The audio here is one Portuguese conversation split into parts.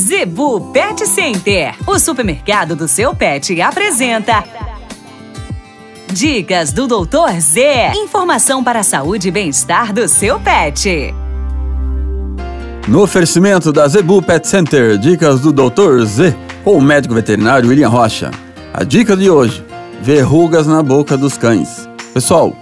Zebu Pet Center, o supermercado do seu pet, apresenta. Dicas do Doutor Z. Informação para a saúde e bem-estar do seu pet. No oferecimento da Zebu Pet Center, dicas do Doutor Z, com o médico veterinário William Rocha. A dica de hoje: verrugas na boca dos cães. Pessoal,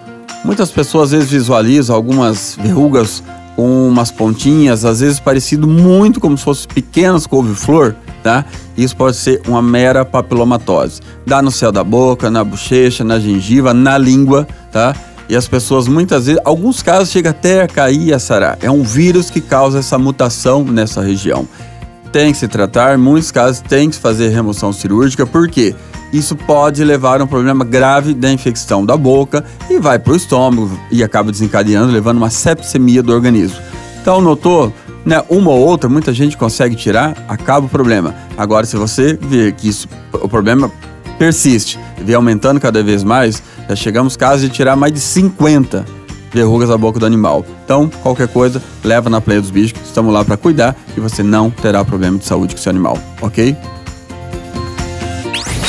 muitas pessoas às vezes visualizam algumas verrugas com umas pontinhas, às vezes parecido muito como se fossem pequenas couve-flor, tá? Isso pode ser uma mera papilomatose. Dá no céu da boca, na bochecha, na gengiva, na língua, tá? E as pessoas muitas vezes, alguns casos chega até a cair a sarar. É um vírus que causa essa mutação nessa região. Tem que se tratar, em muitos casos tem que fazer remoção cirúrgica, por quê? isso pode levar a um problema grave da infecção da boca e vai para o estômago e acaba desencadeando, levando uma sepsemia do organismo. Então, notou? Né, uma ou outra, muita gente consegue tirar, acaba o problema. Agora, se você ver que isso, o problema persiste, vem aumentando cada vez mais, já chegamos casos de tirar mais de 50 verrugas da boca do animal. Então, qualquer coisa, leva na Play dos Bichos, estamos lá para cuidar e você não terá problema de saúde com seu animal, ok?